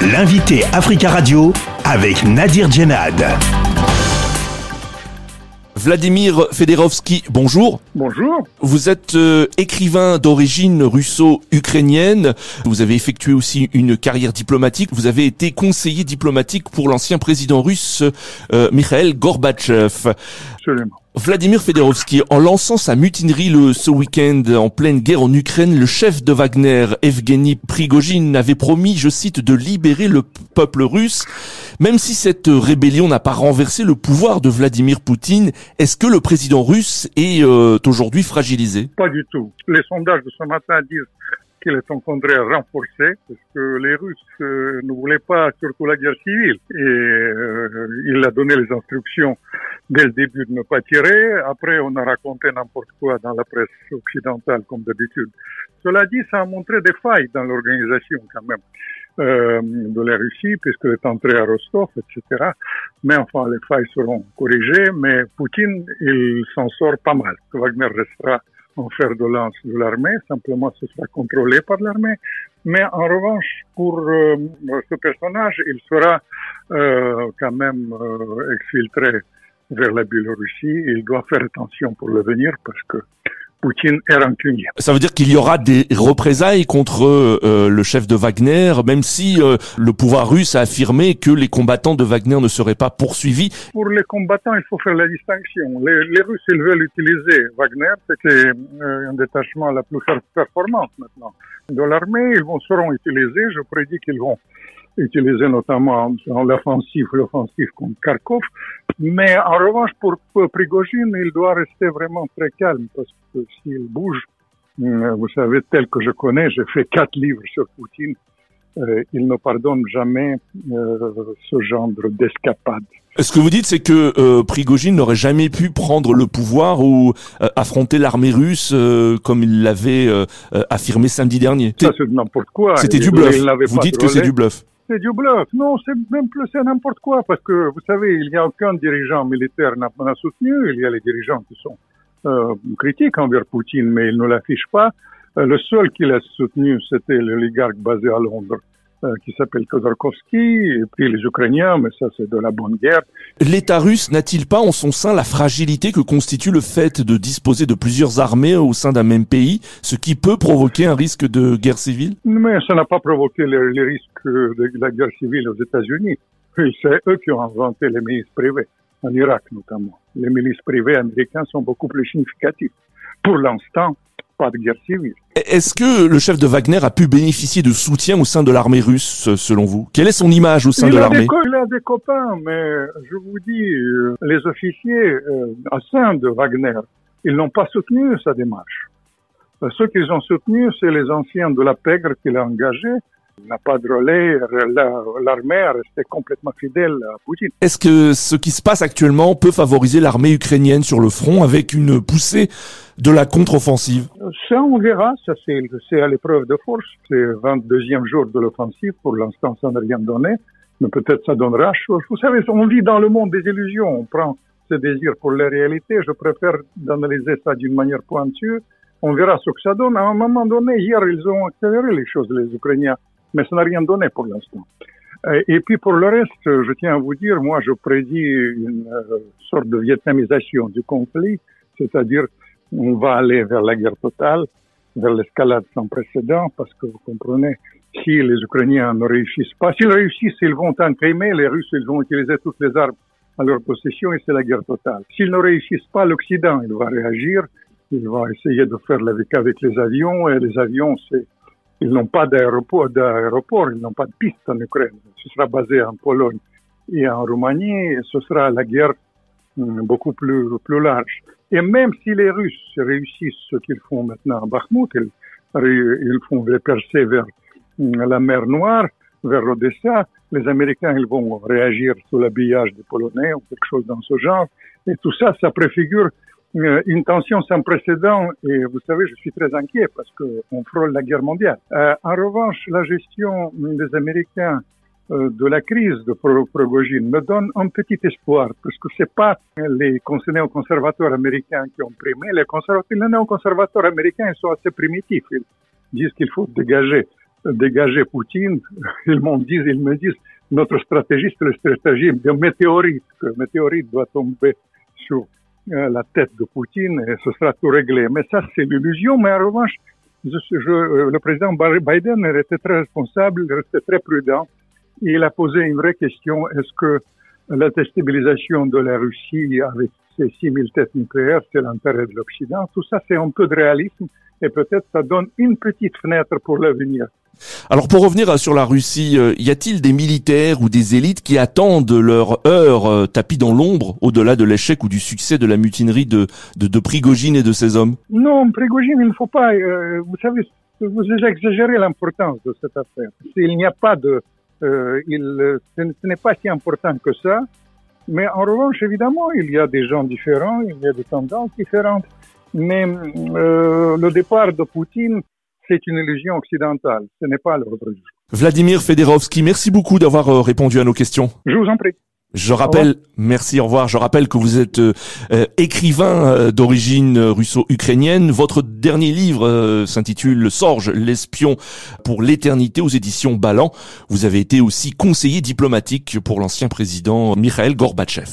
L'invité Africa Radio avec Nadir Djenad. Vladimir Federovski, bonjour. Bonjour. Vous êtes euh, écrivain d'origine russo-ukrainienne. Vous avez effectué aussi une carrière diplomatique. Vous avez été conseiller diplomatique pour l'ancien président russe euh, Mikhail Gorbatchev. Absolument. Vladimir Federovski, en lançant sa mutinerie le, ce week-end en pleine guerre en Ukraine, le chef de Wagner, Evgeny Prigogine, avait promis, je cite, de libérer le peuple russe. Même si cette rébellion n'a pas renversé le pouvoir de Vladimir Poutine, est-ce que le président russe est euh, aujourd'hui fragilisé? Pas du tout. Les sondages de ce matin disent qu'il est au contraire renforcé parce que les Russes euh, ne voulaient pas surtout la guerre civile et euh, il a donné les instructions dès le début de ne pas tirer. Après, on a raconté n'importe quoi dans la presse occidentale comme d'habitude. Cela dit, ça a montré des failles dans l'organisation quand même euh, de la Russie puisqu'elle est entrée à Rostov, etc. Mais enfin, les failles seront corrigées. Mais Poutine, il s'en sort pas mal. Wagner restera en fer de lance de l'armée, simplement ce sera contrôlé par l'armée. Mais en revanche, pour euh, ce personnage, il sera euh, quand même euh, exfiltré vers la Biélorussie. Il doit faire attention pour le venir parce que Poutine est rancunier. Ça veut dire qu'il y aura des représailles contre euh, le chef de Wagner, même si euh, le pouvoir russe a affirmé que les combattants de Wagner ne seraient pas poursuivis. Pour les combattants, il faut faire la distinction. Les, les Russes, ils veulent utiliser Wagner, c'est euh, un détachement la plus performante maintenant. De l'armée, ils vont seront utilisés. Je prédis qu'ils vont utilisé notamment dans l'offensive, l'offensive contre Kharkov. Mais en revanche, pour Prigogine, il doit rester vraiment très calme parce que s'il bouge, euh, vous savez, tel que je connais, j'ai fait quatre livres sur Poutine, euh, il ne pardonne jamais euh, ce genre d'escapade. Ce que vous dites, c'est que euh, Prigogine n'aurait jamais pu prendre le pouvoir ou euh, affronter l'armée russe euh, comme il l'avait euh, affirmé samedi dernier. Ça, c'est n'importe quoi. C'était du bluff. Vous dites que c'est du bluff c'est du bluff. Non, c'est même plus, c'est n'importe quoi, parce que vous savez, il n'y a aucun dirigeant militaire n'a soutenu. Il y a les dirigeants qui sont euh, critiques envers Poutine, mais ils ne l'affichent pas. Euh, le seul qui l'a soutenu, c'était l'oligarque basé à Londres, qui s'appelle Khodorkovsky, et puis les Ukrainiens, mais ça c'est de la bonne guerre. L'État russe n'a-t-il pas en son sein la fragilité que constitue le fait de disposer de plusieurs armées au sein d'un même pays, ce qui peut provoquer un risque de guerre civile? Mais ça n'a pas provoqué les, les, risques de la guerre civile aux États-Unis. C'est eux qui ont inventé les milices privées, en Irak notamment. Les milices privées américaines sont beaucoup plus significatives. Pour l'instant, pas de guerre civile. Est-ce que le chef de Wagner a pu bénéficier de soutien au sein de l'armée russe, selon vous? Quelle est son image au sein il de l'armée? Il a des copains, mais je vous dis, euh, les officiers euh, au sein de Wagner, ils n'ont pas soutenu sa démarche. Euh, ceux qu'ils ont soutenu, c'est les anciens de la pègre qu'il a engagés, n'a pas de relais, l'armée a resté complètement fidèle à Poutine. Est-ce que ce qui se passe actuellement peut favoriser l'armée ukrainienne sur le front avec une poussée de la contre-offensive? Ça, on verra. Ça, c'est à l'épreuve de force. C'est 22e jour de l'offensive. Pour l'instant, ça n'a rien donné. Mais peut-être ça donnera chose. Vous savez, on vit dans le monde des illusions. On prend ses désirs pour la réalité. Je préfère d'analyser ça d'une manière pointue. On verra ce que ça donne. À un moment donné, hier, ils ont accéléré les choses, les Ukrainiens mais ça n'a rien donné pour l'instant. Et puis pour le reste, je tiens à vous dire, moi je prédis une sorte de vietnamisation du conflit, c'est-à-dire on va aller vers la guerre totale, vers l'escalade sans précédent, parce que vous comprenez, si les Ukrainiens ne réussissent pas, s'ils réussissent, ils vont en Crimée, les Russes, ils vont utiliser toutes les armes à leur possession et c'est la guerre totale. S'ils ne réussissent pas, l'Occident, il va réagir, il va essayer de faire la avec les avions, et les avions, c'est ils n'ont pas d'aéroport, d'aéroport, ils n'ont pas de piste en Ukraine. Ce sera basé en Pologne et en Roumanie. ce sera la guerre hum, beaucoup plus, plus large. Et même si les Russes réussissent ce qu'ils font maintenant à Bakhmut, ils, ils font les percées vers hum, la mer Noire, vers Odessa, les Américains ils vont réagir sous l'habillage des Polonais ou quelque chose dans ce genre. Et tout ça, ça préfigure euh, une tension sans précédent et vous savez, je suis très inquiet parce qu'on frôle la guerre mondiale. Euh, en revanche, la gestion des Américains euh, de la crise de Progogine me donne un petit espoir parce que c'est pas les néoconservateurs américains qui ont primé. Les, conservateurs, les néoconservateurs américains ils sont assez primitifs. Ils disent qu'il faut dégager dégager Poutine, ils m'ont dit, ils me disent, notre stratégie, c'est la stratégie de météorite, que météorite doit tomber sur la tête de Poutine et ce sera tout réglé. Mais ça, c'est l'illusion. Mais en revanche, je, je, euh, le président Biden était très responsable, il restait très prudent. Il a posé une vraie question. Est-ce que la déstabilisation de la Russie avec ses 6000 têtes nucléaires, c'est l'intérêt de l'Occident? Tout ça, c'est un peu de réalisme et peut-être ça donne une petite fenêtre pour l'avenir. Alors pour revenir sur la Russie, euh, y a-t-il des militaires ou des élites qui attendent leur heure euh, tapis dans l'ombre au-delà de l'échec ou du succès de la mutinerie de, de, de, Prigogine et de ses hommes? Non, Prigogine, il ne faut pas... Euh, vous savez, vous exagérez l'importance de cette affaire. Il n'y a pas de... il, ce n'est pas si important que ça. Mais en revanche, évidemment, il y a des gens différents, il y a des tendances différentes. Mais le départ de Poutine c'est une illusion occidentale. Ce n'est pas l'ordre du jour. Vladimir Federovski, merci beaucoup d'avoir euh, répondu à nos questions. Je vous en prie. Je rappelle, merci, au revoir. Je rappelle que vous êtes euh, euh, écrivain d'origine russo-ukrainienne. Votre dernier livre s'intitule Sorge, l'espion pour l'éternité aux éditions Ballant. Vous avez été aussi conseiller diplomatique pour l'ancien président Mikhail Gorbatchev.